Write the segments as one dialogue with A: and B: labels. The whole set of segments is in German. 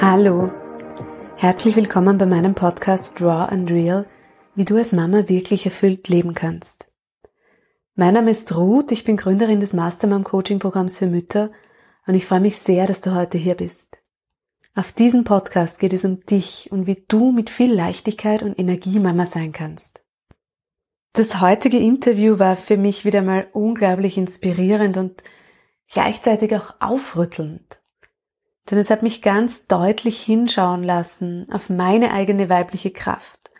A: Hallo, herzlich willkommen bei meinem Podcast Draw and Real, wie du als Mama wirklich erfüllt leben kannst. Mein Name ist Ruth, ich bin Gründerin des Mastermom Coaching Programms für Mütter und ich freue mich sehr, dass du heute hier bist. Auf diesem Podcast geht es um dich und wie du mit viel Leichtigkeit und Energie Mama sein kannst. Das heutige Interview war für mich wieder mal unglaublich inspirierend und gleichzeitig auch aufrüttelnd. Denn es hat mich ganz deutlich hinschauen lassen auf meine eigene weibliche Kraft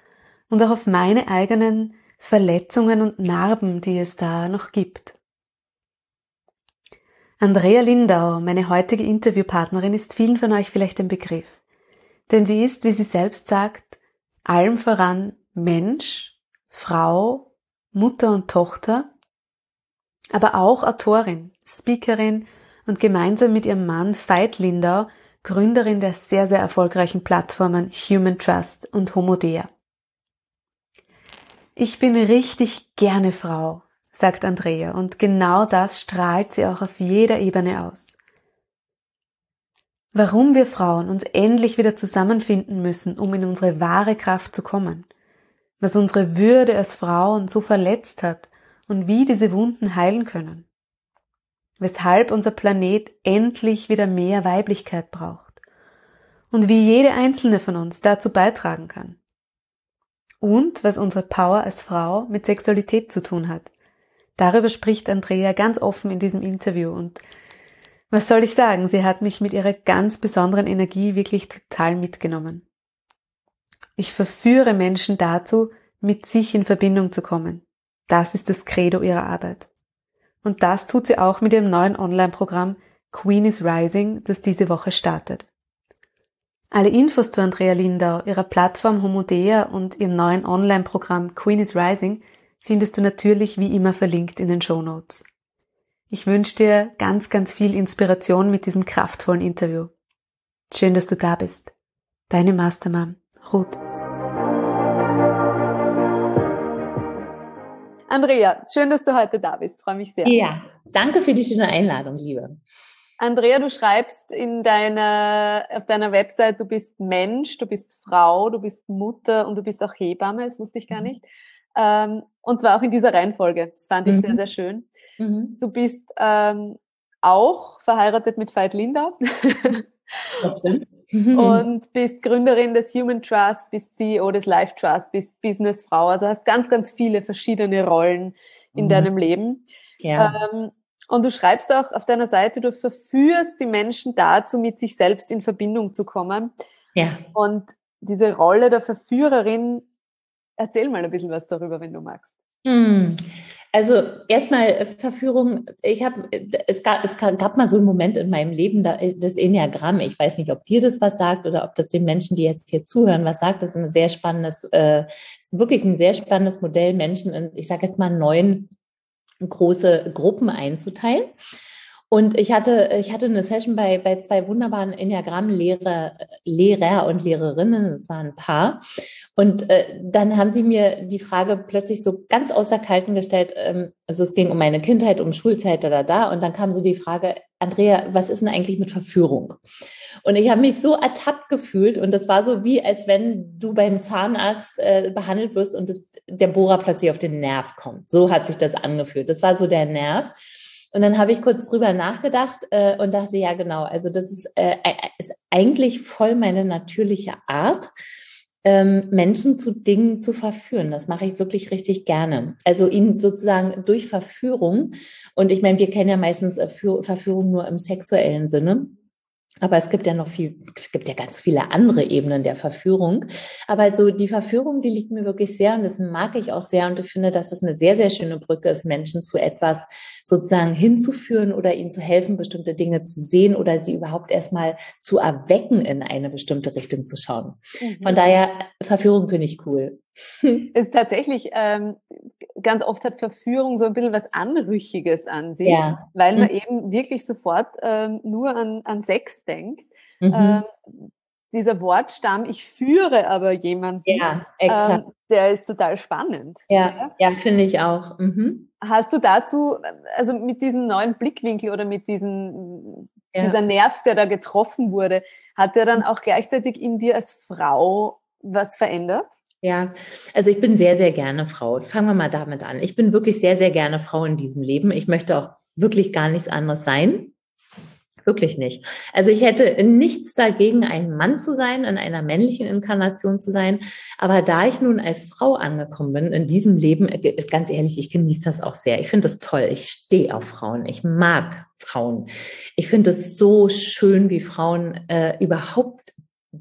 A: und auch auf meine eigenen Verletzungen und Narben, die es da noch gibt. Andrea Lindau, meine heutige Interviewpartnerin, ist vielen von euch vielleicht ein Begriff. Denn sie ist, wie sie selbst sagt, allem voran Mensch, Frau, Mutter und Tochter, aber auch Autorin, Speakerin und gemeinsam mit ihrem Mann Veit Lindau Gründerin der sehr, sehr erfolgreichen Plattformen Human Trust und Homodea. Ich bin richtig gerne Frau, sagt Andrea, und genau das strahlt sie auch auf jeder Ebene aus. Warum wir Frauen uns endlich wieder zusammenfinden müssen, um in unsere wahre Kraft zu kommen, was unsere Würde als Frauen so verletzt hat und wie diese Wunden heilen können weshalb unser Planet endlich wieder mehr Weiblichkeit braucht und wie jede einzelne von uns dazu beitragen kann. Und was unsere Power als Frau mit Sexualität zu tun hat. Darüber spricht Andrea ganz offen in diesem Interview und was soll ich sagen, sie hat mich mit ihrer ganz besonderen Energie wirklich total mitgenommen. Ich verführe Menschen dazu, mit sich in Verbindung zu kommen. Das ist das Credo ihrer Arbeit. Und das tut sie auch mit ihrem neuen Online-Programm Queen is Rising, das diese Woche startet. Alle Infos zu Andrea Lindau, ihrer Plattform Homodea und ihrem neuen Online-Programm Queen is Rising findest du natürlich wie immer verlinkt in den Show Notes. Ich wünsche dir ganz, ganz viel Inspiration mit diesem kraftvollen Interview. Schön, dass du da bist. Deine Mastermom, Ruth. Andrea, schön, dass du heute da bist. Freue mich sehr.
B: Ja, danke für die schöne Einladung, liebe.
A: Andrea, du schreibst in deiner, auf deiner Website, du bist Mensch, du bist Frau, du bist Mutter und du bist auch Hebamme, das wusste ich gar mhm. nicht. Ähm, und zwar auch in dieser Reihenfolge. Das fand ich mhm. sehr, sehr schön. Mhm. Du bist ähm, auch verheiratet mit Veit Lindau. Das stimmt. und bist Gründerin des Human Trust, bist CEO des Life Trust, bist Businessfrau. Also hast ganz, ganz viele verschiedene Rollen in mhm. deinem Leben. Ja. Ähm, und du schreibst auch auf deiner Seite, du verführst die Menschen dazu, mit sich selbst in Verbindung zu kommen. Ja. Und diese Rolle der Verführerin, erzähl mal ein bisschen was darüber, wenn du magst.
B: Mhm. Also erstmal äh, Verführung. Ich habe, es gab, es gab mal so einen Moment in meinem Leben, da, äh, das Enneagramm. Ich weiß nicht, ob dir das was sagt oder ob das den Menschen, die jetzt hier zuhören, was sagt. Das ist ein sehr spannendes, äh, ist wirklich ein sehr spannendes Modell, Menschen in, ich sage jetzt mal neun große Gruppen einzuteilen. Und ich hatte, ich hatte eine Session bei, bei zwei wunderbaren Enneagramm-Lehrer Lehrer und Lehrerinnen, das waren ein Paar. Und äh, dann haben sie mir die Frage plötzlich so ganz außer Kalten gestellt, ähm, also es ging um meine Kindheit, um Schulzeit, da, da, da. Und dann kam so die Frage, Andrea, was ist denn eigentlich mit Verführung? Und ich habe mich so ertappt gefühlt und das war so wie, als wenn du beim Zahnarzt äh, behandelt wirst und das, der Bohrer plötzlich auf den Nerv kommt. So hat sich das angefühlt. Das war so der Nerv. Und dann habe ich kurz drüber nachgedacht äh, und dachte, ja genau, also das ist, äh, äh, ist eigentlich voll meine natürliche Art, ähm, Menschen zu Dingen zu verführen. Das mache ich wirklich richtig gerne. Also ihnen sozusagen durch Verführung. Und ich meine, wir kennen ja meistens äh, Verführung nur im sexuellen Sinne. Aber es gibt ja noch viel, es gibt ja ganz viele andere Ebenen der Verführung. Aber also die Verführung, die liegt mir wirklich sehr und das mag ich auch sehr. Und ich finde, dass es eine sehr, sehr schöne Brücke ist, Menschen zu etwas sozusagen hinzuführen oder ihnen zu helfen, bestimmte Dinge zu sehen oder sie überhaupt erstmal zu erwecken, in eine bestimmte Richtung zu schauen. Mhm. Von daher, Verführung finde ich cool.
A: Ist tatsächlich, ähm, ganz oft hat Verführung so ein bisschen was Anrüchiges an sich, ja. weil man mhm. eben wirklich sofort ähm, nur an, an Sex denkt. Mhm. Ähm, dieser Wortstamm, ich führe aber jemanden, ja, ähm, der ist total spannend.
B: Ja, ja, ja finde ich auch. Mhm.
A: Hast du dazu, also mit diesem neuen Blickwinkel oder mit diesem, ja. dieser Nerv, der da getroffen wurde, hat der dann auch gleichzeitig in dir als Frau was verändert?
B: Ja, also ich bin sehr, sehr gerne Frau. Fangen wir mal damit an. Ich bin wirklich sehr, sehr gerne Frau in diesem Leben. Ich möchte auch wirklich gar nichts anderes sein. Wirklich nicht. Also ich hätte nichts dagegen, ein Mann zu sein, in einer männlichen Inkarnation zu sein. Aber da ich nun als Frau angekommen bin in diesem Leben, äh, ganz ehrlich, ich genieße das auch sehr. Ich finde das toll. Ich stehe auf Frauen. Ich mag Frauen. Ich finde es so schön, wie Frauen äh, überhaupt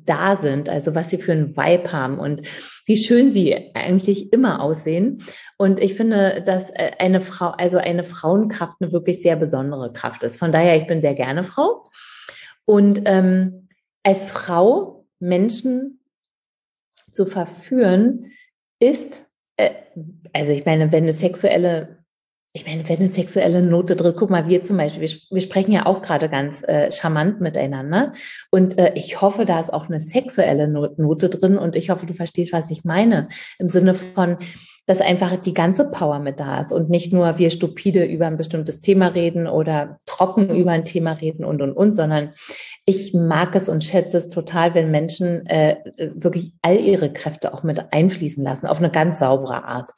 B: da sind, also was sie für einen Vibe haben und wie schön sie eigentlich immer aussehen. Und ich finde, dass äh, eine Frau, also eine Frauenkraft eine wirklich sehr besondere Kraft ist. Von daher, ich bin sehr gerne Frau. Und ähm, als Frau Menschen zu verführen, ist, äh, also ich meine, wenn eine sexuelle ich meine, wenn eine sexuelle Note drin, guck mal, wir zum Beispiel, wir, wir sprechen ja auch gerade ganz äh, charmant miteinander. Und äh, ich hoffe, da ist auch eine sexuelle Note drin und ich hoffe, du verstehst, was ich meine. Im Sinne von, dass einfach die ganze Power mit da ist und nicht nur wir stupide über ein bestimmtes Thema reden oder trocken über ein Thema reden und und und, sondern ich mag es und schätze es total, wenn Menschen äh, wirklich all ihre Kräfte auch mit einfließen lassen auf eine ganz saubere Art.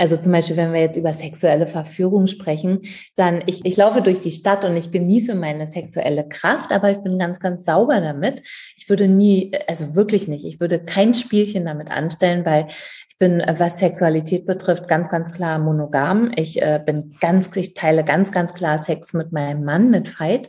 B: Also zum Beispiel, wenn wir jetzt über sexuelle Verführung sprechen, dann ich, ich laufe durch die Stadt und ich genieße meine sexuelle Kraft, aber ich bin ganz, ganz sauber damit. Ich würde nie, also wirklich nicht, ich würde kein Spielchen damit anstellen, weil ich bin, was Sexualität betrifft, ganz, ganz klar monogam. Ich äh, bin ganz, ich teile ganz, ganz klar Sex mit meinem Mann, mit Veit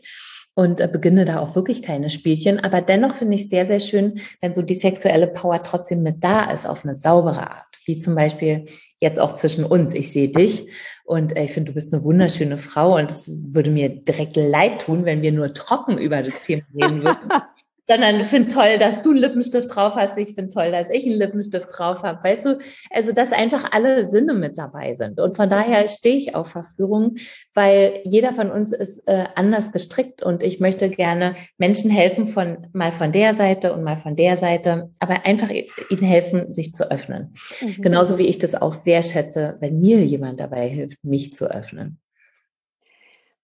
B: und äh, beginne da auch wirklich keine Spielchen. Aber dennoch finde ich sehr, sehr schön, wenn so die sexuelle Power trotzdem mit da ist auf eine saubere Art. Wie zum Beispiel, jetzt auch zwischen uns. Ich sehe dich und äh, ich finde, du bist eine wunderschöne Frau und es würde mir direkt leid tun, wenn wir nur trocken über das Thema reden würden. sondern finde toll, dass du einen Lippenstift drauf hast. Ich finde toll, dass ich einen Lippenstift drauf habe. Weißt du, also dass einfach alle Sinne mit dabei sind. Und von daher stehe ich auf Verführung, weil jeder von uns ist äh, anders gestrickt und ich möchte gerne Menschen helfen von mal von der Seite und mal von der Seite, aber einfach ihnen helfen, sich zu öffnen. Mhm. Genauso wie ich das auch sehr schätze, wenn mir jemand dabei hilft, mich zu öffnen.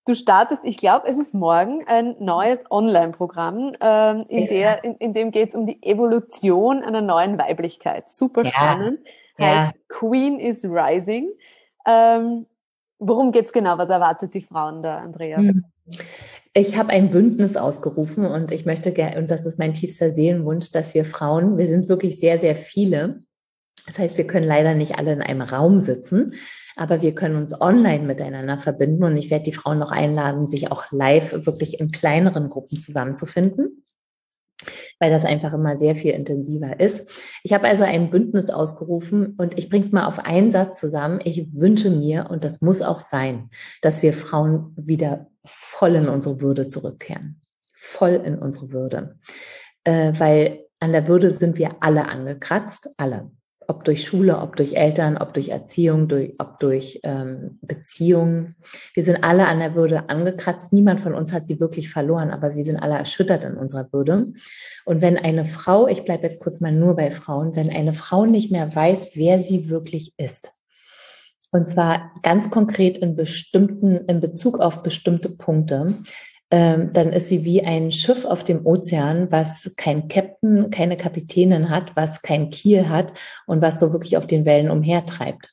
A: Du startest, ich glaube, es ist morgen ein neues Online-Programm, ähm, in, ja. der, in, in dem geht es um die Evolution einer neuen Weiblichkeit. Super ja. spannend. Ja. Heißt Queen is Rising. Ähm, worum geht's genau? Was erwartet die Frauen da, Andrea? Hm.
B: Ich habe ein Bündnis ausgerufen und ich möchte gerne, und das ist mein tiefster Seelenwunsch, dass wir Frauen, wir sind wirklich sehr, sehr viele. Das heißt, wir können leider nicht alle in einem Raum sitzen aber wir können uns online miteinander verbinden und ich werde die Frauen noch einladen, sich auch live wirklich in kleineren Gruppen zusammenzufinden weil das einfach immer sehr viel intensiver ist. Ich habe also ein Bündnis ausgerufen und ich bringe es mal auf einen Satz zusammen. Ich wünsche mir, und das muss auch sein, dass wir Frauen wieder voll in unsere Würde zurückkehren. Voll in unsere Würde. Äh, weil an der Würde sind wir alle angekratzt, alle ob durch Schule, ob durch Eltern, ob durch Erziehung, durch, ob durch ähm, Beziehungen. Wir sind alle an der Würde angekratzt. Niemand von uns hat sie wirklich verloren, aber wir sind alle erschüttert in unserer Würde. Und wenn eine Frau, ich bleibe jetzt kurz mal nur bei Frauen, wenn eine Frau nicht mehr weiß, wer sie wirklich ist, und zwar ganz konkret in bestimmten, in Bezug auf bestimmte Punkte, ähm, dann ist sie wie ein Schiff auf dem Ozean, was kein Captain, keine Kapitänin hat, was kein Kiel hat und was so wirklich auf den Wellen umhertreibt.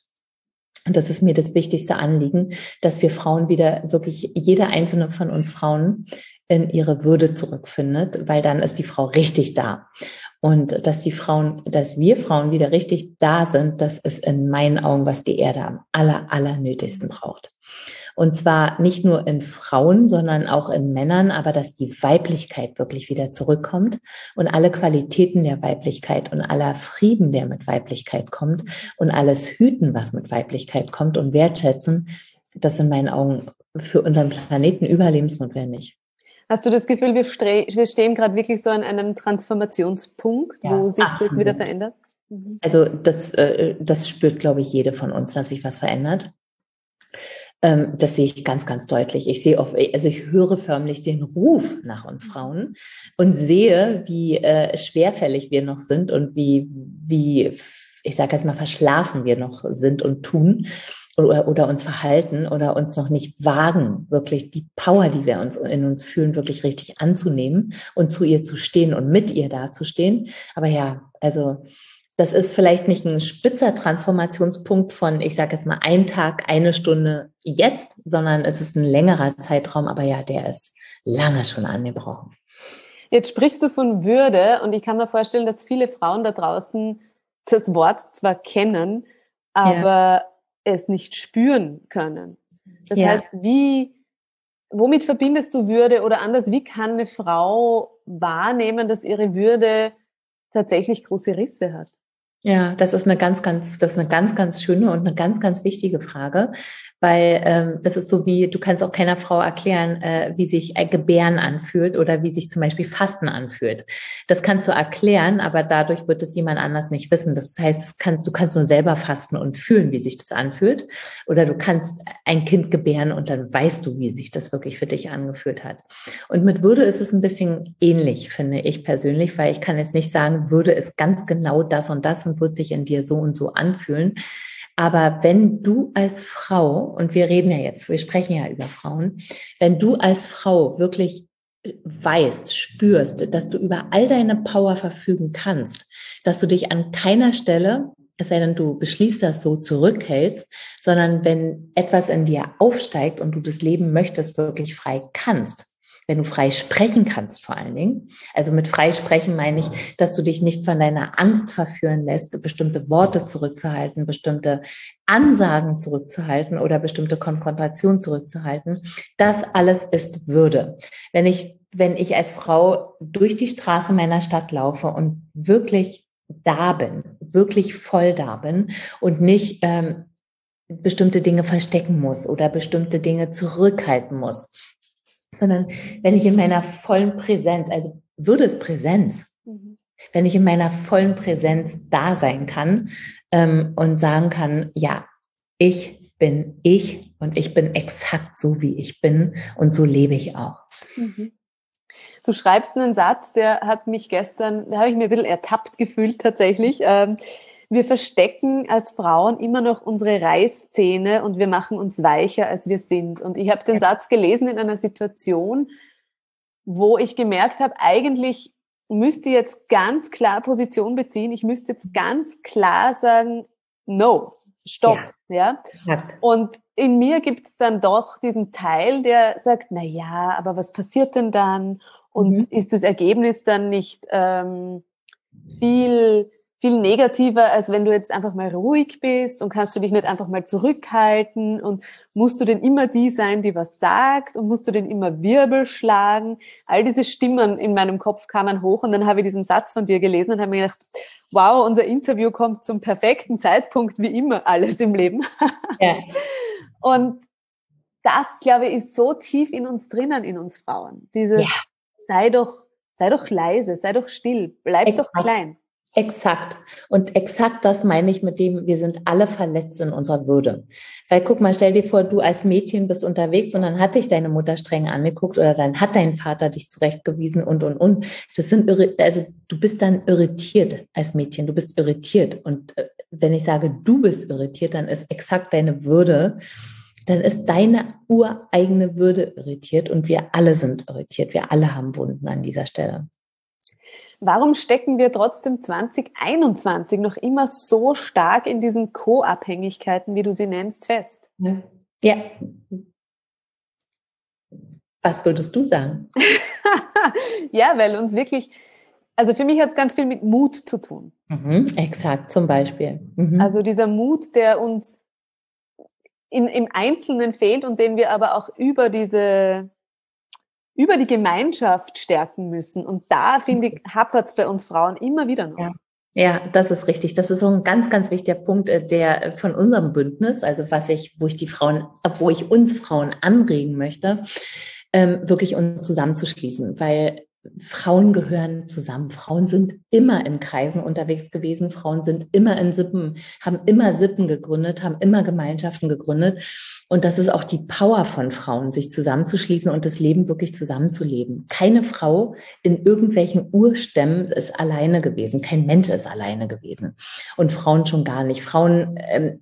B: Und das ist mir das wichtigste Anliegen, dass wir Frauen wieder wirklich, jede einzelne von uns Frauen in ihre Würde zurückfindet, weil dann ist die Frau richtig da. Und dass die Frauen, dass wir Frauen wieder richtig da sind, das ist in meinen Augen, was die Erde am aller, aller nötigsten braucht. Und zwar nicht nur in Frauen, sondern auch in Männern, aber dass die Weiblichkeit wirklich wieder zurückkommt und alle Qualitäten der Weiblichkeit und aller Frieden, der mit Weiblichkeit kommt und alles Hüten, was mit Weiblichkeit kommt und wertschätzen, das in meinen Augen für unseren Planeten überlebensnotwendig.
A: Hast du das Gefühl, wir, wir stehen gerade wirklich so an einem Transformationspunkt, ja, wo sich absolut. das wieder verändert?
B: Mhm. Also das, äh, das spürt, glaube ich, jede von uns, dass sich was verändert. Ähm, das sehe ich ganz, ganz deutlich. Ich sehe oft, also ich höre förmlich den Ruf nach uns Frauen und sehe, wie äh, schwerfällig wir noch sind und wie, wie ich sage jetzt mal, verschlafen wir noch sind und tun oder, oder uns verhalten oder uns noch nicht wagen, wirklich die Power, die wir uns in uns fühlen, wirklich richtig anzunehmen und zu ihr zu stehen und mit ihr dazustehen. Aber ja, also das ist vielleicht nicht ein spitzer Transformationspunkt von, ich sage jetzt mal, ein Tag, eine Stunde jetzt, sondern es ist ein längerer Zeitraum, aber ja, der ist lange schon angebrochen.
A: Jetzt sprichst du von Würde und ich kann mir vorstellen, dass viele Frauen da draußen das Wort zwar kennen, aber ja. es nicht spüren können. Das ja. heißt, wie, womit verbindest du Würde oder anders, wie kann eine Frau wahrnehmen, dass ihre Würde tatsächlich große Risse hat?
B: Ja, das ist eine ganz, ganz, das ist eine ganz, ganz schöne und eine ganz, ganz wichtige Frage, weil ähm, das ist so wie, du kannst auch keiner Frau erklären, äh, wie sich ein Gebären anfühlt oder wie sich zum Beispiel Fasten anfühlt. Das kannst du erklären, aber dadurch wird es jemand anders nicht wissen. Das heißt, das kannst, du kannst nur selber fasten und fühlen, wie sich das anfühlt. Oder du kannst ein Kind gebären und dann weißt du, wie sich das wirklich für dich angefühlt hat. Und mit Würde ist es ein bisschen ähnlich, finde ich persönlich, weil ich kann jetzt nicht sagen, Würde ist ganz genau das und das und wird sich in dir so und so anfühlen. Aber wenn du als Frau, und wir reden ja jetzt, wir sprechen ja über Frauen, wenn du als Frau wirklich weißt, spürst, dass du über all deine Power verfügen kannst, dass du dich an keiner Stelle, es sei denn, du beschließt das so, zurückhältst, sondern wenn etwas in dir aufsteigt und du das Leben möchtest, wirklich frei kannst, wenn du frei sprechen kannst vor allen Dingen. Also mit frei sprechen meine ich, dass du dich nicht von deiner Angst verführen lässt, bestimmte Worte zurückzuhalten, bestimmte Ansagen zurückzuhalten oder bestimmte Konfrontationen zurückzuhalten. Das alles ist Würde. Wenn ich, wenn ich als Frau durch die Straße meiner Stadt laufe und wirklich da bin, wirklich voll da bin und nicht ähm, bestimmte Dinge verstecken muss oder bestimmte Dinge zurückhalten muss, sondern wenn ich in meiner vollen Präsenz, also würde es Präsenz, mhm. wenn ich in meiner vollen Präsenz da sein kann ähm, und sagen kann, ja, ich bin ich und ich bin exakt so, wie ich bin und so lebe ich auch. Mhm.
A: Du schreibst einen Satz, der hat mich gestern, da habe ich mir ein bisschen ertappt gefühlt tatsächlich. Ähm, wir verstecken als Frauen immer noch unsere Reißzähne und wir machen uns weicher, als wir sind. Und ich habe den Satz gelesen in einer Situation, wo ich gemerkt habe, eigentlich müsste jetzt ganz klar Position beziehen. Ich müsste jetzt ganz klar sagen, no, stopp. Ja. ja? Und in mir gibt es dann doch diesen Teil, der sagt, na ja, aber was passiert denn dann? Und mhm. ist das Ergebnis dann nicht ähm, viel viel negativer, als wenn du jetzt einfach mal ruhig bist und kannst du dich nicht einfach mal zurückhalten und musst du denn immer die sein, die was sagt und musst du denn immer Wirbel schlagen. All diese Stimmen in meinem Kopf kamen hoch und dann habe ich diesen Satz von dir gelesen und habe mir gedacht, wow, unser Interview kommt zum perfekten Zeitpunkt, wie immer alles im Leben. Ja. Und das, glaube ich, ist so tief in uns drinnen, in uns Frauen. Dieses, ja. sei doch, sei doch leise, sei doch still, bleib ich doch klein.
B: Exakt. Und exakt das meine ich mit dem, wir sind alle verletzt in unserer Würde. Weil guck mal, stell dir vor, du als Mädchen bist unterwegs und dann hat dich deine Mutter streng angeguckt oder dann hat dein Vater dich zurechtgewiesen und, und, und. Das sind, also du bist dann irritiert als Mädchen. Du bist irritiert. Und äh, wenn ich sage, du bist irritiert, dann ist exakt deine Würde, dann ist deine ureigene Würde irritiert und wir alle sind irritiert. Wir alle haben Wunden an dieser Stelle.
A: Warum stecken wir trotzdem 2021 noch immer so stark in diesen Co-Abhängigkeiten, wie du sie nennst, fest?
B: Ja. Was würdest du sagen?
A: ja, weil uns wirklich, also für mich hat es ganz viel mit Mut zu tun.
B: Mhm, exakt, zum Beispiel. Mhm.
A: Also dieser Mut, der uns in, im Einzelnen fehlt und den wir aber auch über diese über die Gemeinschaft stärken müssen. Und da, finde ich, hapert es bei uns Frauen immer wieder noch.
B: Ja. Ja, das ist richtig. Das ist so ein ganz, ganz wichtiger Punkt, äh, der von unserem Bündnis, also was ich, wo ich die Frauen, wo ich uns Frauen anregen möchte, ähm, wirklich uns zusammenzuschließen, weil Frauen gehören zusammen. Frauen sind immer in Kreisen unterwegs gewesen. Frauen sind immer in Sippen, haben immer Sippen gegründet, haben immer Gemeinschaften gegründet. Und das ist auch die Power von Frauen, sich zusammenzuschließen und das Leben wirklich zusammenzuleben. Keine Frau in irgendwelchen Urstämmen ist alleine gewesen. Kein Mensch ist alleine gewesen. Und Frauen schon gar nicht. Frauen ähm,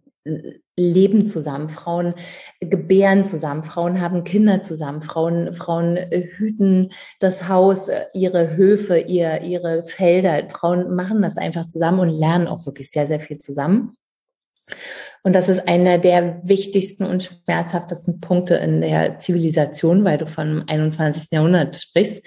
B: leben zusammen, Frauen gebären zusammen, Frauen haben Kinder zusammen, Frauen, Frauen äh, hüten das Haus, äh, ihre Höfe, ihr, ihre Felder. Frauen machen das einfach zusammen und lernen auch wirklich sehr, sehr viel zusammen. Und das ist einer der wichtigsten und schmerzhaftesten Punkte in der Zivilisation, weil du vom 21. Jahrhundert sprichst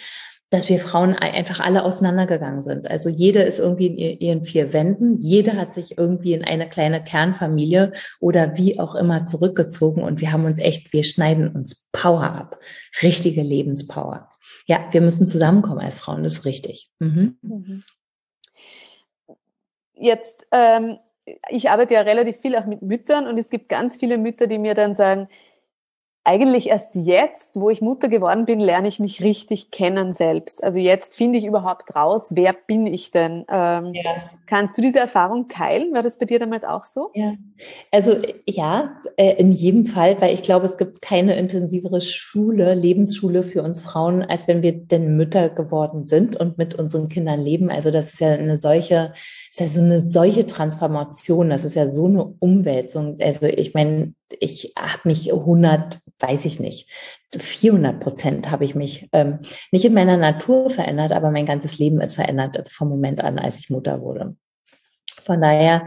B: dass wir Frauen einfach alle auseinandergegangen sind. Also jede ist irgendwie in ihren vier Wänden, jede hat sich irgendwie in eine kleine Kernfamilie oder wie auch immer zurückgezogen und wir haben uns echt, wir schneiden uns Power ab, richtige Lebenspower. Ja, wir müssen zusammenkommen als Frauen, das ist richtig. Mhm. mhm.
A: Jetzt, ähm, ich arbeite ja relativ viel auch mit Müttern und es gibt ganz viele Mütter, die mir dann sagen, eigentlich erst jetzt, wo ich Mutter geworden bin, lerne ich mich richtig kennen selbst. Also jetzt finde ich überhaupt raus, wer bin ich denn? Ähm, ja. Kannst du diese Erfahrung teilen? War das bei dir damals auch so?
B: Ja, also ja, äh, in jedem Fall, weil ich glaube, es gibt keine intensivere Schule, Lebensschule für uns Frauen, als wenn wir denn Mütter geworden sind und mit unseren Kindern leben. Also das ist ja eine solche, ist ja so eine solche Transformation. Das ist ja so eine Umwälzung. Also ich meine, ich habe mich 100, weiß ich nicht, 400 Prozent habe ich mich ähm, nicht in meiner Natur verändert, aber mein ganzes Leben ist verändert vom Moment an, als ich Mutter wurde. Von daher,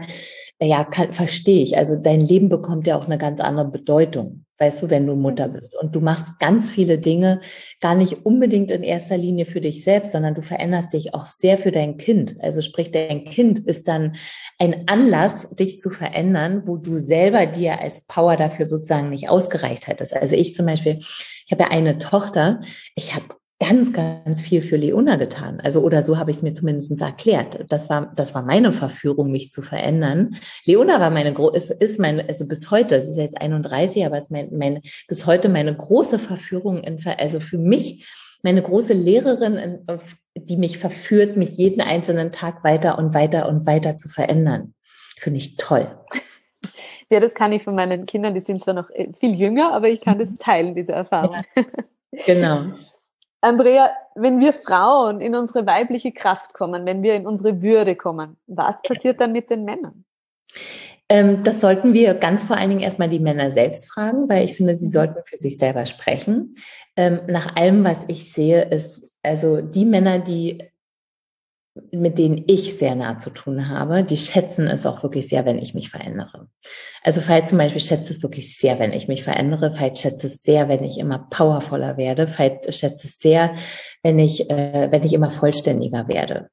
B: ja, kann, verstehe ich. Also dein Leben bekommt ja auch eine ganz andere Bedeutung weißt du, wenn du Mutter mhm. bist. Und du machst ganz viele Dinge gar nicht unbedingt in erster Linie für dich selbst, sondern du veränderst dich auch sehr für dein Kind. Also sprich, dein Kind ist dann ein Anlass, dich zu verändern, wo du selber dir als Power dafür sozusagen nicht ausgereicht hättest. Also ich zum Beispiel, ich habe ja eine Tochter, ich habe ganz, ganz viel für Leona getan. Also, oder so habe ich es mir zumindest erklärt. Das war, das war meine Verführung, mich zu verändern. Leona war meine, ist, ist meine, also bis heute, es ist jetzt 31, aber es ist mein, meine, bis heute meine große Verführung, in, also für mich, meine große Lehrerin, die mich verführt, mich jeden einzelnen Tag weiter und weiter und weiter zu verändern. Finde ich toll.
A: Ja, das kann ich von meinen Kindern, die sind zwar noch äh, viel jünger, aber ich kann das teilen, diese Erfahrung.
B: Ja, genau.
A: Andrea, wenn wir Frauen in unsere weibliche Kraft kommen, wenn wir in unsere Würde kommen, was passiert dann mit den Männern?
B: Ähm, das sollten wir ganz vor allen Dingen erstmal die Männer selbst fragen, weil ich finde, sie mhm. sollten für sich selber sprechen. Ähm, nach allem, was ich sehe, ist also die Männer, die mit denen ich sehr nah zu tun habe, die schätzen es auch wirklich sehr, wenn ich mich verändere. Also Veit zum Beispiel schätzt es wirklich sehr, wenn ich mich verändere. Veit schätzt es sehr, wenn ich immer powervoller werde. Veit schätzt es sehr, wenn ich, äh, wenn ich immer vollständiger werde.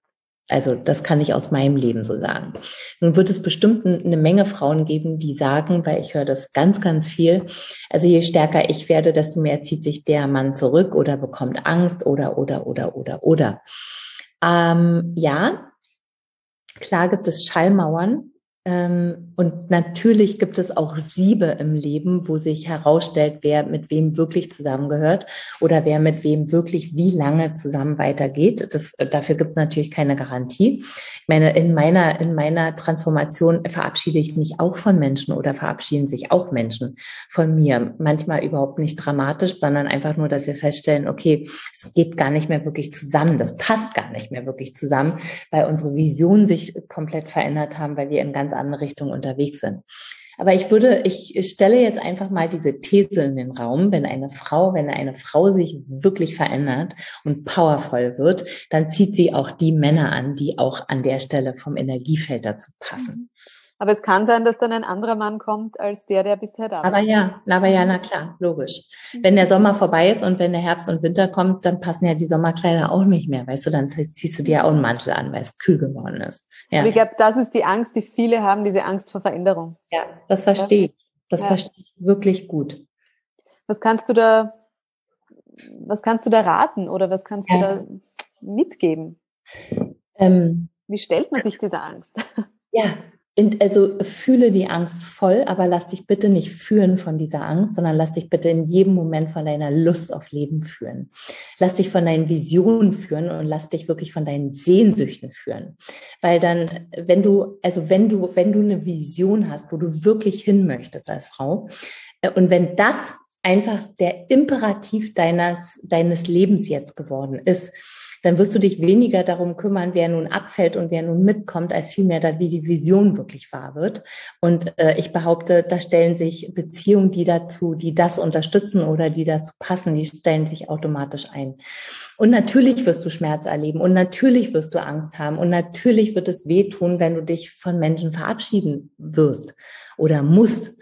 B: Also das kann ich aus meinem Leben so sagen. Nun wird es bestimmt eine Menge Frauen geben, die sagen, weil ich höre das ganz, ganz viel, also je stärker ich werde, desto mehr zieht sich der Mann zurück oder bekommt Angst oder, oder, oder, oder, oder. Ähm, ja, klar gibt es Schallmauern, ähm, und natürlich gibt es auch Siebe im Leben, wo sich herausstellt, wer mit wem wirklich zusammengehört oder wer mit wem wirklich wie lange zusammen weitergeht. Das, dafür gibt es natürlich keine Garantie. Ich meine, in meiner, in meiner Transformation verabschiede ich mich auch von Menschen oder verabschieden sich auch Menschen von mir. Manchmal überhaupt nicht dramatisch, sondern einfach nur, dass wir feststellen, okay, es geht gar nicht mehr wirklich zusammen. Das passt gar nicht mehr wirklich zusammen, weil unsere Visionen sich komplett verändert haben, weil wir in ganz andere Richtung unterwegs sind. Aber ich würde, ich stelle jetzt einfach mal diese These in den Raum, wenn eine Frau, wenn eine Frau sich wirklich verändert und powervoll wird, dann zieht sie auch die Männer an, die auch an der Stelle vom Energiefeld dazu passen.
A: Aber es kann sein, dass dann ein anderer Mann kommt als der, der bisher da war.
B: Aber ja, aber ja, na klar, logisch. Wenn der Sommer vorbei ist und wenn der Herbst und Winter kommt, dann passen ja die Sommerkleider auch nicht mehr, weißt du, dann ziehst du dir auch einen Mantel an, weil es kühl geworden ist.
A: Ja. ich glaube, das ist die Angst, die viele haben, diese Angst vor Veränderung.
B: Ja, das verstehe ich. Das ja. verstehe ich wirklich gut.
A: Was kannst du da, was kannst du da raten oder was kannst ja. du da mitgeben? Ähm, Wie stellt man sich diese Angst?
B: Ja, also fühle die Angst voll, aber lass dich bitte nicht führen von dieser Angst, sondern lass dich bitte in jedem Moment von deiner Lust auf Leben führen. Lass dich von deinen Visionen führen und lass dich wirklich von deinen Sehnsüchten führen. Weil dann, wenn du, also wenn du, wenn du eine Vision hast, wo du wirklich hin möchtest als Frau, äh, und wenn das einfach der Imperativ deines, deines Lebens jetzt geworden ist, dann wirst du dich weniger darum kümmern, wer nun abfällt und wer nun mitkommt, als vielmehr, wie die Vision wirklich wahr wird. Und äh, ich behaupte, da stellen sich Beziehungen, die dazu, die das unterstützen oder die dazu passen, die stellen sich automatisch ein. Und natürlich wirst du Schmerz erleben und natürlich wirst du Angst haben und natürlich wird es wehtun, wenn du dich von Menschen verabschieden wirst oder musst.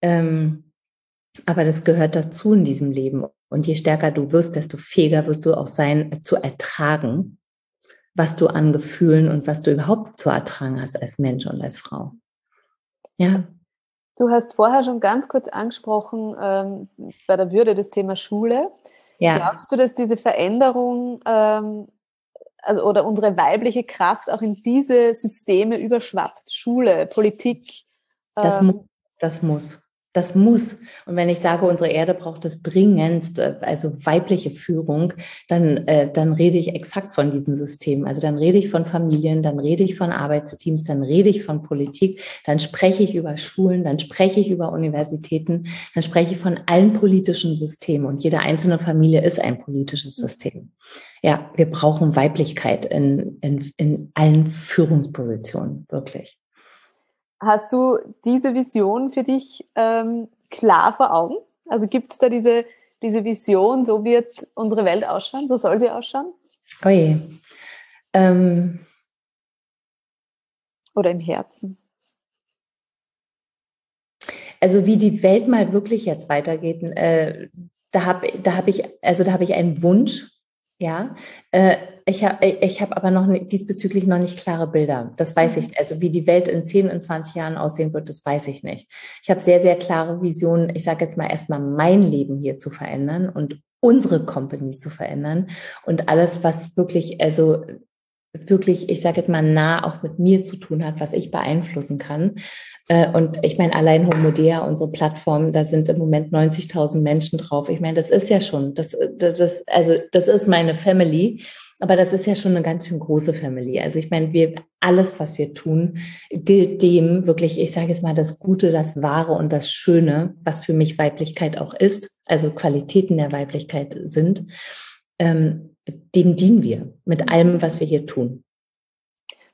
B: Ähm, aber das gehört dazu in diesem Leben. Und je stärker du wirst, desto fähiger wirst du auch sein, zu ertragen, was du an Gefühlen und was du überhaupt zu ertragen hast als Mensch und als Frau. Ja.
A: Du hast vorher schon ganz kurz angesprochen ähm, bei der Würde das Thema Schule. Ja. Glaubst du, dass diese Veränderung ähm, also oder unsere weibliche Kraft auch in diese Systeme überschwappt? Schule, Politik.
B: Das, ähm, mu das muss. Das muss. Und wenn ich sage, unsere Erde braucht es dringendst, also weibliche Führung, dann, äh, dann rede ich exakt von diesem System. Also dann rede ich von Familien, dann rede ich von Arbeitsteams, dann rede ich von Politik, dann spreche ich über Schulen, dann spreche ich über Universitäten, dann spreche ich von allen politischen Systemen. Und jede einzelne Familie ist ein politisches System. Ja, wir brauchen Weiblichkeit in, in, in allen Führungspositionen, wirklich.
A: Hast du diese Vision für dich ähm, klar vor Augen? Also gibt es da diese, diese Vision, so wird unsere Welt ausschauen, so soll sie ausschauen?
B: Oje. Ähm.
A: Oder im Herzen?
B: Also wie die Welt mal wirklich jetzt weitergeht, äh, da habe da hab ich, also da habe ich einen Wunsch, ja, äh, ich habe ich hab aber noch nicht, diesbezüglich noch nicht klare Bilder. Das weiß ich. Mhm. Also wie die Welt in 10 und 20 Jahren aussehen wird, das weiß ich nicht. Ich habe sehr, sehr klare Visionen. Ich sage jetzt mal erstmal mein Leben hier zu verändern und unsere Company zu verändern und alles, was wirklich, also wirklich, ich sage jetzt mal, nah auch mit mir zu tun hat, was ich beeinflussen kann. Äh, und ich meine, allein Homodea, unsere Plattform, da sind im Moment 90.000 Menschen drauf. Ich meine, das ist ja schon, das, das, also das ist meine Family. Aber das ist ja schon eine ganz schön große Family. Also ich meine, wir, alles, was wir tun, gilt dem wirklich, ich sage jetzt mal, das Gute, das Wahre und das Schöne, was für mich Weiblichkeit auch ist, also Qualitäten der Weiblichkeit sind. Ähm, dem dienen wir mit allem, was wir hier tun.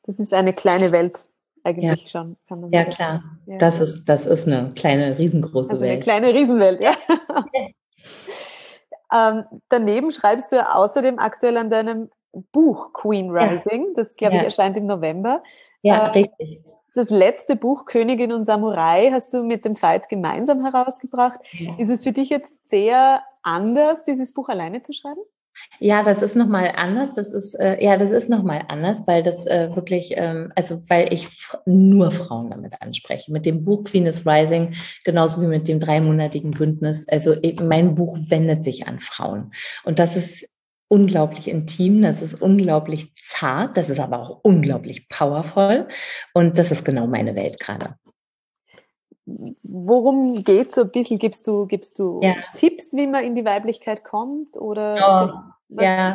A: Das ist eine kleine Welt eigentlich
B: ja.
A: schon,
B: kann man sagen. Ja, klar. Ja. Das ist, das ist eine kleine, riesengroße
A: also
B: Welt.
A: Eine kleine Riesenwelt, ja. ähm, daneben schreibst du ja außerdem aktuell an deinem Buch Queen Rising. Das, glaube ich, erscheint im November.
B: Ja, äh, richtig.
A: Das letzte Buch Königin und Samurai hast du mit dem Veit gemeinsam herausgebracht. Ist es für dich jetzt sehr anders, dieses Buch alleine zu schreiben?
B: Ja, das ist nochmal anders. Das ist, äh, ja, das ist nochmal anders, weil das äh, wirklich, ähm, also weil ich nur Frauen damit anspreche. Mit dem Buch Queen is Rising, genauso wie mit dem dreimonatigen Bündnis. Also mein Buch wendet sich an Frauen. Und das ist unglaublich intim, das ist unglaublich zart, das ist aber auch unglaublich powerful. Und das ist genau meine Welt gerade
A: worum geht so ein bisschen? Gibst du, gibst du ja. Tipps, wie man in die Weiblichkeit kommt? Oder
B: oh, was, ja.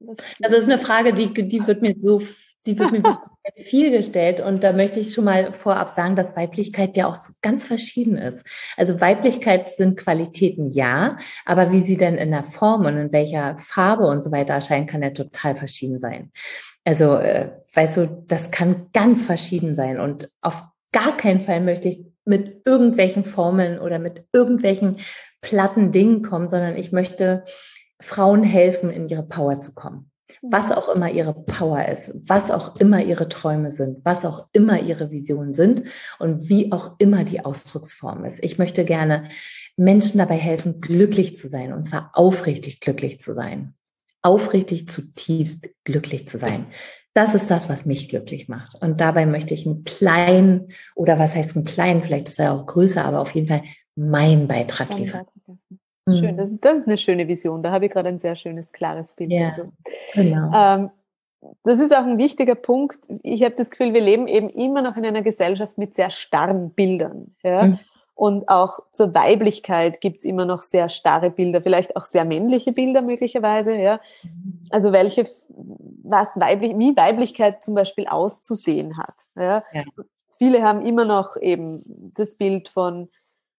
B: Was das ist eine Frage, die, die wird mir so, die wird mir viel gestellt. Und da möchte ich schon mal vorab sagen, dass Weiblichkeit ja auch so ganz verschieden ist. Also Weiblichkeit sind Qualitäten, ja, aber wie sie denn in der Form und in welcher Farbe und so weiter erscheinen, kann ja total verschieden sein. Also, äh, weißt du, das kann ganz verschieden sein. Und auf gar keinen Fall möchte ich mit irgendwelchen Formeln oder mit irgendwelchen platten Dingen kommen, sondern ich möchte Frauen helfen, in ihre Power zu kommen. Was auch immer ihre Power ist, was auch immer ihre Träume sind, was auch immer ihre Visionen sind und wie auch immer die Ausdrucksform ist. Ich möchte gerne Menschen dabei helfen, glücklich zu sein und zwar aufrichtig glücklich zu sein. Aufrichtig zutiefst glücklich zu sein. Das ist das, was mich glücklich macht. Und dabei möchte ich einen kleinen, oder was heißt einen kleinen, vielleicht ist er auch größer, aber auf jeden Fall meinen Beitrag liefern.
A: Schön, mhm. das, das, ist eine schöne Vision. Da habe ich gerade ein sehr schönes, klares Bild.
B: Ja,
A: also. genau. Ähm, das ist auch ein wichtiger Punkt. Ich habe das Gefühl, wir leben eben immer noch in einer Gesellschaft mit sehr starren Bildern. Ja? Mhm. Und auch zur Weiblichkeit gibt's immer noch sehr starre Bilder, vielleicht auch sehr männliche Bilder möglicherweise. Ja? Also welche, was weiblich, wie Weiblichkeit zum Beispiel auszusehen hat. Ja? ja. Viele haben immer noch eben das Bild von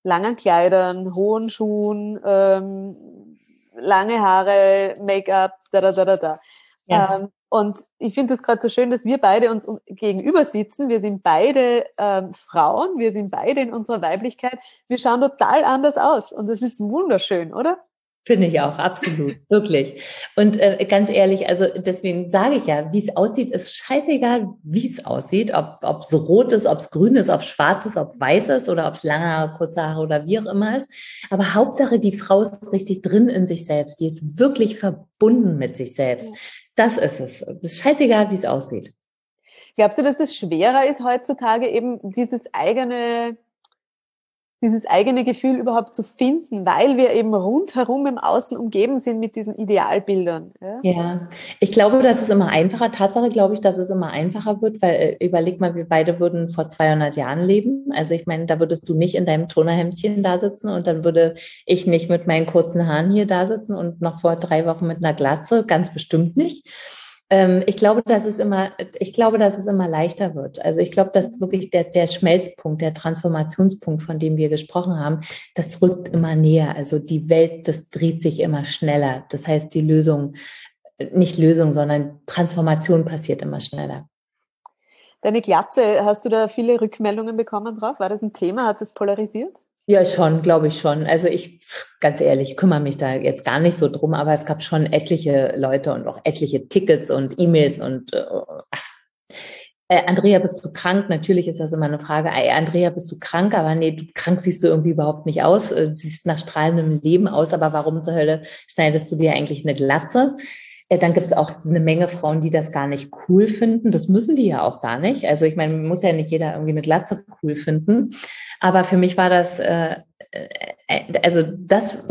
A: langen Kleidern, hohen Schuhen, ähm, lange Haare, Make-up, da da da da da. Ja. Ähm, und ich finde es gerade so schön, dass wir beide uns gegenüber sitzen. Wir sind beide ähm, Frauen, wir sind beide in unserer Weiblichkeit. Wir schauen total anders aus und das ist wunderschön, oder?
B: Finde ich auch, absolut, wirklich. Und äh, ganz ehrlich, also deswegen sage ich ja, wie es aussieht, ist scheißegal, wie es aussieht, ob es rot ist, ob es grün ist, ob es schwarz ist, ob weiß ist oder ob es lange Haare, kurze Haare oder wie auch immer ist. Aber Hauptsache, die Frau ist richtig drin in sich selbst, die ist wirklich verbunden mit sich selbst. Das ist es. Es ist scheißegal, wie es aussieht.
A: Glaubst du, dass es schwerer ist heutzutage eben dieses eigene dieses eigene Gefühl überhaupt zu finden, weil wir eben rundherum im Außen umgeben sind mit diesen Idealbildern.
B: Ja, ja. ich glaube, das ist immer einfacher. Tatsache glaube ich, dass es immer einfacher wird, weil äh, überleg mal, wir beide würden vor 200 Jahren leben. Also ich meine, da würdest du nicht in deinem Tonerhemdchen da sitzen und dann würde ich nicht mit meinen kurzen Haaren hier da sitzen und noch vor drei Wochen mit einer Glatze, ganz bestimmt nicht. Ähm, ich glaube, dass es immer, ich glaube, dass es immer leichter wird. Also ich glaube, dass wirklich der, der Schmelzpunkt, der Transformationspunkt, von dem wir gesprochen haben, das rückt immer näher. Also die Welt, das dreht sich immer schneller. Das heißt, die Lösung, nicht Lösung, sondern Transformation passiert immer schneller.
A: Deine Glatze, hast du da viele Rückmeldungen bekommen drauf? War das ein Thema? Hat das polarisiert?
B: Ja, schon, glaube ich schon. Also ich, ganz ehrlich, kümmere mich da jetzt gar nicht so drum, aber es gab schon etliche Leute und auch etliche Tickets und E-Mails und äh, ach, äh, Andrea, bist du krank? Natürlich ist das immer eine Frage. Ey, Andrea, bist du krank? Aber nee, du krank siehst du irgendwie überhaupt nicht aus. Äh, siehst nach strahlendem Leben aus, aber warum zur Hölle schneidest du dir eigentlich eine Glatze? Äh, dann gibt es auch eine Menge Frauen, die das gar nicht cool finden. Das müssen die ja auch gar nicht. Also ich meine, muss ja nicht jeder irgendwie eine Glatze cool finden. Aber für mich war das, äh, äh, also das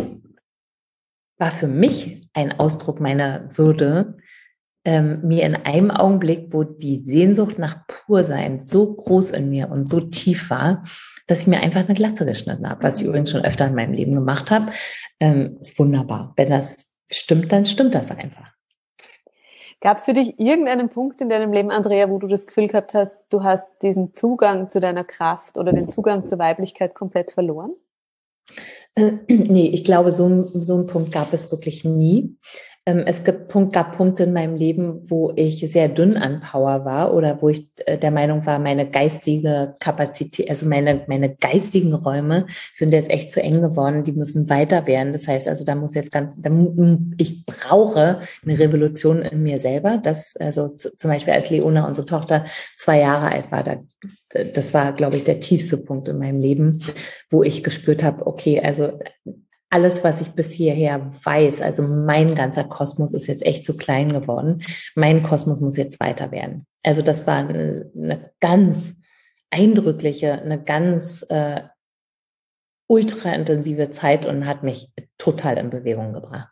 B: war für mich ein Ausdruck meiner Würde, ähm, mir in einem Augenblick, wo die Sehnsucht nach Pursein so groß in mir und so tief war, dass ich mir einfach eine Glatze geschnitten habe, was ich übrigens schon öfter in meinem Leben gemacht habe. Ähm, ist wunderbar. Wenn das stimmt, dann stimmt das einfach.
A: Gab es für dich irgendeinen Punkt in deinem Leben, Andrea, wo du das Gefühl gehabt hast, du hast diesen Zugang zu deiner Kraft oder den Zugang zur Weiblichkeit komplett verloren?
B: Äh, nee, ich glaube, so, so einen Punkt gab es wirklich nie. Ähm, es gibt Punkt, gab Punkte in meinem Leben, wo ich sehr dünn an Power war oder wo ich äh, der Meinung war, meine geistige Kapazität, also meine, meine geistigen Räume sind jetzt echt zu eng geworden, die müssen weiter werden. Das heißt also, da muss jetzt ganz, da, ich brauche eine Revolution in mir selber. Das, also zum Beispiel als Leona, unsere Tochter, zwei Jahre alt war, da, das war, glaube ich, der tiefste Punkt in meinem Leben, wo ich gespürt habe, okay, also alles, was ich bis hierher weiß, also mein ganzer Kosmos ist jetzt echt zu klein geworden. Mein Kosmos muss jetzt weiter werden. Also das war eine, eine ganz eindrückliche, eine ganz äh, ultra intensive Zeit und hat mich total in Bewegung gebracht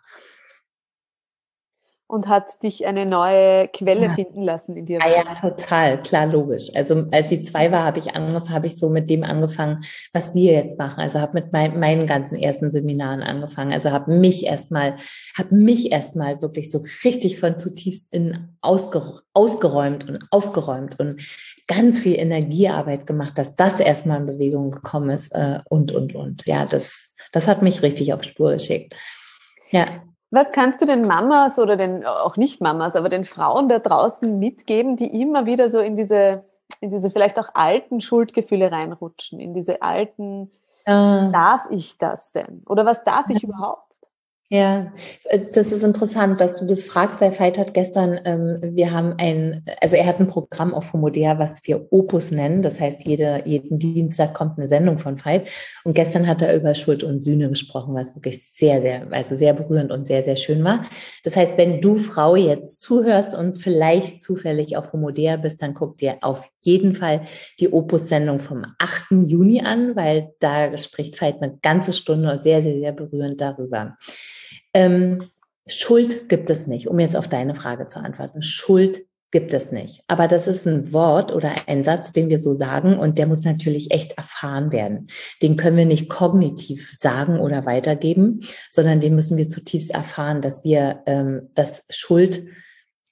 A: und hat dich eine neue Quelle ja. finden lassen in dir.
B: Ah, ja, total, klar, logisch. Also als sie zwei war, habe ich angefangen, habe ich so mit dem angefangen, was wir jetzt machen. Also habe mit mein, meinen ganzen ersten Seminaren angefangen. Also habe mich erstmal, habe mich erstmal wirklich so richtig von zutiefst in ausger, ausgeräumt und aufgeräumt und ganz viel Energiearbeit gemacht, dass das erstmal in Bewegung gekommen ist äh, und und und. Ja, das das hat mich richtig auf Spur geschickt.
A: Ja. Was kannst du den Mamas oder den, auch nicht Mamas, aber den Frauen da draußen mitgeben, die immer wieder so in diese, in diese vielleicht auch alten Schuldgefühle reinrutschen, in diese alten, äh. darf ich das denn? Oder was darf ich überhaupt?
B: Ja, äh, das ist interessant, dass du das fragst, weil Veit hat gestern, ähm, wir haben ein, also er hat ein Programm auf Homodea, was wir Opus nennen. Das heißt, jede, jeden Dienstag kommt eine Sendung von Veit. Und gestern hat er über Schuld und Sühne gesprochen, was wirklich sehr, sehr, also sehr berührend und sehr, sehr schön war. Das heißt, wenn du Frau jetzt zuhörst und vielleicht zufällig auf Homodea bist, dann guck dir auf jeden Fall die Opus-Sendung vom 8. Juni an, weil da spricht Veit eine ganze Stunde sehr, sehr, sehr berührend darüber. Ähm, Schuld gibt es nicht, um jetzt auf deine Frage zu antworten. Schuld gibt es nicht. Aber das ist ein Wort oder ein Satz, den wir so sagen und der muss natürlich echt erfahren werden. Den können wir nicht kognitiv sagen oder weitergeben, sondern den müssen wir zutiefst erfahren, dass wir ähm, das Schuld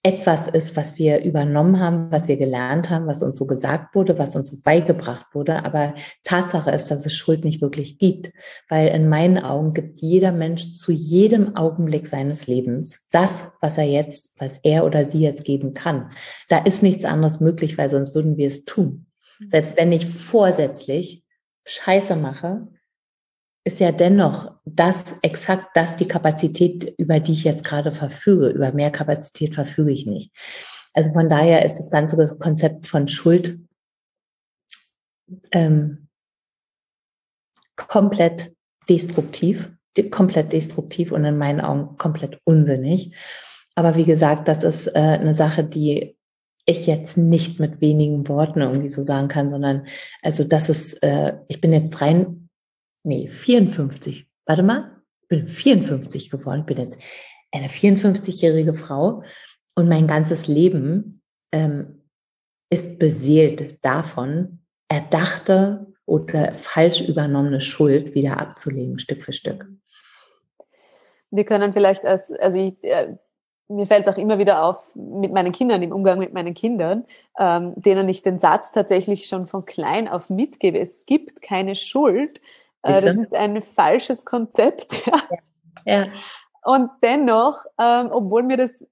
B: etwas ist, was wir übernommen haben, was wir gelernt haben, was uns so gesagt wurde, was uns so beigebracht wurde. Aber Tatsache ist, dass es Schuld nicht wirklich gibt, weil in meinen Augen gibt jeder Mensch zu jedem Augenblick seines Lebens das, was er jetzt, was er oder sie jetzt geben kann. Da ist nichts anderes möglich, weil sonst würden wir es tun. Selbst wenn ich vorsätzlich Scheiße mache, ist ja dennoch das exakt das die Kapazität, über die ich jetzt gerade verfüge. Über mehr Kapazität verfüge ich nicht. Also von daher ist das ganze Konzept von Schuld ähm, komplett destruktiv, komplett destruktiv und in meinen Augen komplett unsinnig. Aber wie gesagt, das ist äh, eine Sache, die ich jetzt nicht mit wenigen Worten irgendwie so sagen kann, sondern also das ist, äh, ich bin jetzt rein nee, 54. Warte mal, ich bin 54 geworden. Ich bin jetzt eine 54-jährige Frau und mein ganzes Leben ähm, ist beseelt davon, erdachte oder falsch übernommene Schuld wieder abzulegen, Stück für Stück.
A: Wir können vielleicht als, also ich, äh, mir fällt es auch immer wieder auf mit meinen Kindern, im Umgang mit meinen Kindern, ähm, denen ich den Satz tatsächlich schon von klein auf mitgebe, es gibt keine Schuld, äh, das ist ein falsches Konzept. Ja. ja. Und dennoch, ähm, obwohl mir das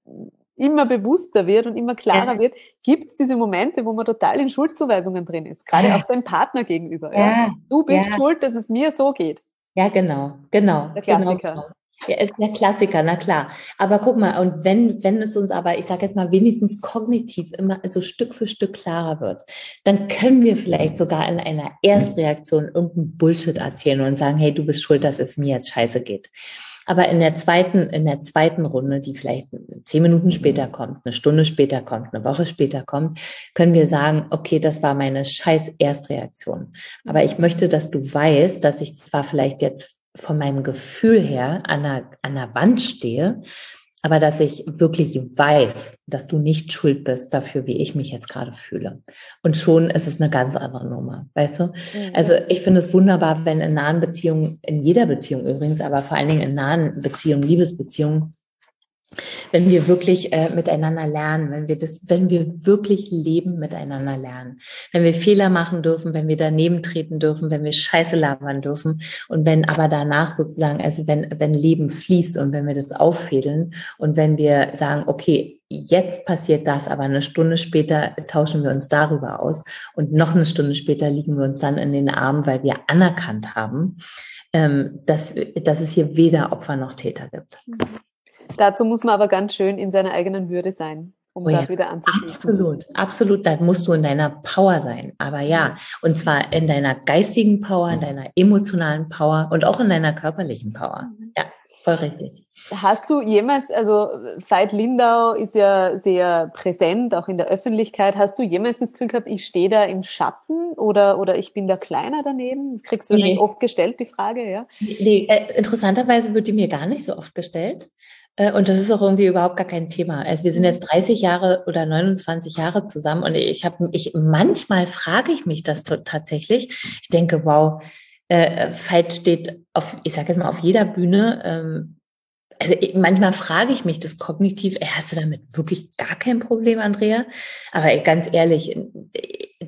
A: immer bewusster wird und immer klarer ja. wird, gibt es diese Momente, wo man total in Schuldzuweisungen drin ist, gerade ja. auch deinem Partner gegenüber. Ja. Du bist schuld, dass es mir so geht.
B: Ja, genau, genau. Der Klassiker. Genau. Ja, ist der Klassiker, na klar. Aber guck mal, und wenn, wenn es uns aber, ich sage jetzt mal, wenigstens kognitiv immer so Stück für Stück klarer wird, dann können wir vielleicht sogar in einer Erstreaktion irgendeinen Bullshit erzählen und sagen, hey, du bist schuld, dass es mir jetzt scheiße geht. Aber in der zweiten, in der zweiten Runde, die vielleicht zehn Minuten später kommt, eine Stunde später kommt, eine Woche später kommt, können wir sagen, okay, das war meine scheiß Erstreaktion. Aber ich möchte, dass du weißt, dass ich zwar vielleicht jetzt von meinem Gefühl her an einer, an einer Wand stehe, aber dass ich wirklich weiß, dass du nicht schuld bist dafür, wie ich mich jetzt gerade fühle. Und schon ist es eine ganz andere Nummer, weißt du? Mhm. Also ich finde es wunderbar, wenn in nahen Beziehungen, in jeder Beziehung übrigens, aber vor allen Dingen in nahen Beziehungen, Liebesbeziehungen, wenn wir wirklich äh, miteinander lernen, wenn wir das, wenn wir wirklich leben miteinander lernen, wenn wir Fehler machen dürfen, wenn wir daneben treten dürfen, wenn wir Scheiße labern dürfen und wenn aber danach sozusagen, also wenn wenn Leben fließt und wenn wir das auffädeln und wenn wir sagen, okay, jetzt passiert das, aber eine Stunde später tauschen wir uns darüber aus und noch eine Stunde später liegen wir uns dann in den Armen, weil wir anerkannt haben, ähm, dass, dass es hier weder Opfer noch Täter gibt. Mhm.
A: Dazu muss man aber ganz schön in seiner eigenen Würde sein, um oh ja, da wieder anzuschließen.
B: Absolut, absolut. Da musst du in deiner Power sein. Aber ja, und zwar in deiner geistigen Power, in deiner emotionalen Power und auch in deiner körperlichen Power. Mhm. Ja, voll richtig.
A: Hast du jemals, also Veit Lindau ist ja sehr präsent, auch in der Öffentlichkeit. Hast du jemals das Gefühl gehabt, ich stehe da im Schatten oder, oder ich bin da kleiner daneben? Das kriegst du nee. wahrscheinlich oft gestellt, die Frage, ja?
B: Nee, äh, interessanterweise wird die mir gar nicht so oft gestellt. Äh, und das ist auch irgendwie überhaupt gar kein Thema. Also wir sind mhm. jetzt 30 Jahre oder 29 Jahre zusammen und ich habe, ich manchmal frage ich mich das tatsächlich. Ich denke, wow, äh, Veit steht auf, ich sage jetzt mal auf jeder Bühne. Ähm, also manchmal frage ich mich das kognitiv, hast du damit wirklich gar kein Problem, Andrea? Aber ganz ehrlich,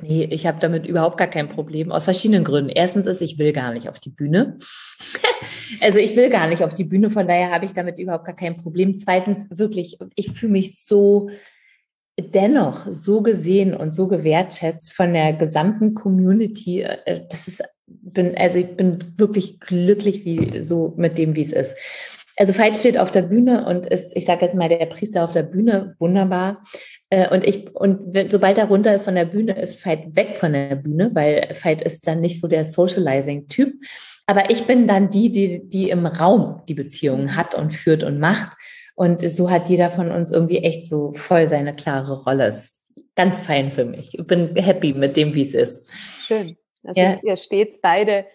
B: Nee, ich habe damit überhaupt gar kein Problem, aus verschiedenen Gründen. Erstens ist, ich will gar nicht auf die Bühne. also ich will gar nicht auf die Bühne, von daher habe ich damit überhaupt gar kein Problem. Zweitens, wirklich, ich fühle mich so dennoch so gesehen und so gewertschätzt von der gesamten Community. Äh, das ist, bin, also ich bin wirklich glücklich wie so mit dem, wie es ist. Also Veit steht auf der Bühne und ist, ich sage jetzt mal, der Priester auf der Bühne, wunderbar. Äh, und ich, und sobald er runter ist von der Bühne, ist Veit weg von der Bühne, weil Veit ist dann nicht so der Socializing-Typ. Aber ich bin dann die, die, die im Raum die Beziehungen hat und führt und macht. Und so hat jeder von uns irgendwie echt so voll seine klare Rolle. Ist ganz fein für mich. Ich bin happy mit dem, wie es ist.
A: Schön. Das ja. ist, ihr steht beide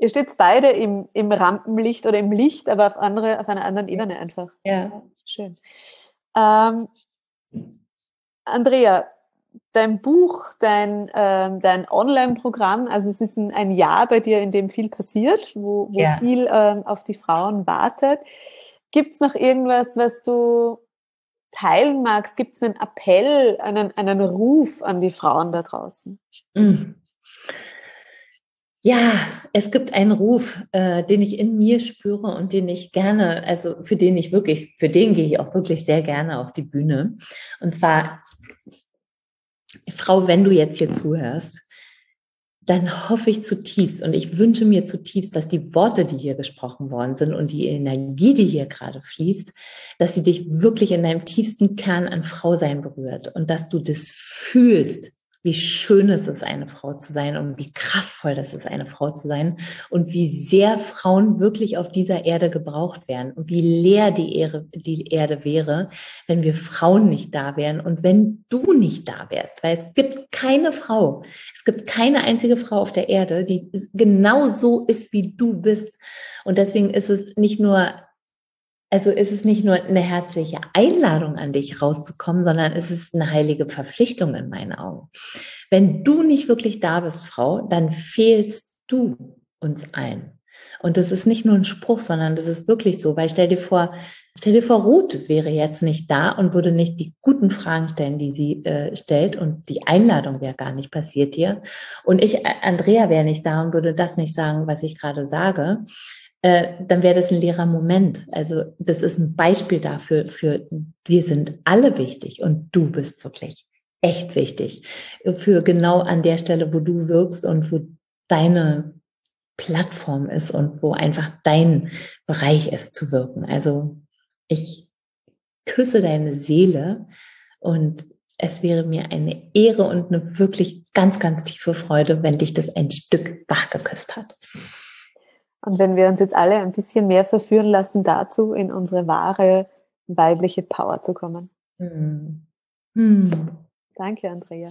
A: Ihr steht beide im, im Rampenlicht oder im Licht, aber auf, andere, auf einer anderen Ebene einfach.
B: Ja.
A: Schön. Ähm, Andrea, dein Buch, dein, äh, dein Online-Programm, also es ist ein, ein, Jahr bei dir, in dem viel passiert, wo, wo ja. viel äh, auf die Frauen wartet. Gibt es noch irgendwas, was du teilen magst? Gibt es einen Appell, einen, einen Ruf an die Frauen da draußen? Mm.
B: Ja, es gibt einen Ruf, äh, den ich in mir spüre und den ich gerne, also für den ich wirklich, für den gehe ich auch wirklich sehr gerne auf die Bühne. Und zwar, Frau, wenn du jetzt hier zuhörst, dann hoffe ich zutiefst und ich wünsche mir zutiefst, dass die Worte, die hier gesprochen worden sind und die Energie, die hier gerade fließt, dass sie dich wirklich in deinem tiefsten Kern an Frau sein berührt und dass du das fühlst, wie schön es ist, eine Frau zu sein und wie kraftvoll das ist, eine Frau zu sein und wie sehr Frauen wirklich auf dieser Erde gebraucht werden und wie leer die, Erde, die Erde wäre, wenn wir Frauen nicht da wären und wenn du nicht da wärst, weil es gibt keine Frau, es gibt keine einzige Frau auf der Erde, die genau so ist, wie du bist. Und deswegen ist es nicht nur also ist es nicht nur eine herzliche Einladung an dich rauszukommen, sondern es ist eine heilige Verpflichtung in meinen Augen. Wenn du nicht wirklich da bist, Frau, dann fehlst du uns allen. Und das ist nicht nur ein Spruch, sondern das ist wirklich so, weil stell dir vor, stell dir vor, Ruth wäre jetzt nicht da und würde nicht die guten Fragen stellen, die sie äh, stellt und die Einladung wäre gar nicht passiert hier. Und ich, Andrea, wäre nicht da und würde das nicht sagen, was ich gerade sage äh, dann wäre das ein leerer Moment. Also das ist ein Beispiel dafür, für wir sind alle wichtig und du bist wirklich echt wichtig. Für genau an der Stelle, wo du wirkst und wo deine Plattform ist und wo einfach dein Bereich ist zu wirken. Also ich küsse deine Seele und es wäre mir eine Ehre und eine wirklich ganz, ganz tiefe Freude, wenn dich das ein Stück wachgeküsst hat.
A: Und wenn wir uns jetzt alle ein bisschen mehr verführen lassen, dazu in unsere wahre weibliche Power zu kommen. Hm. Hm. Danke, Andrea.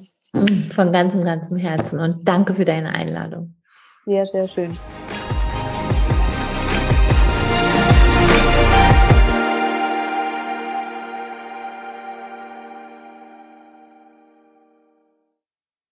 B: Von ganzem, ganzem Herzen und danke für deine Einladung.
A: Sehr, sehr schön.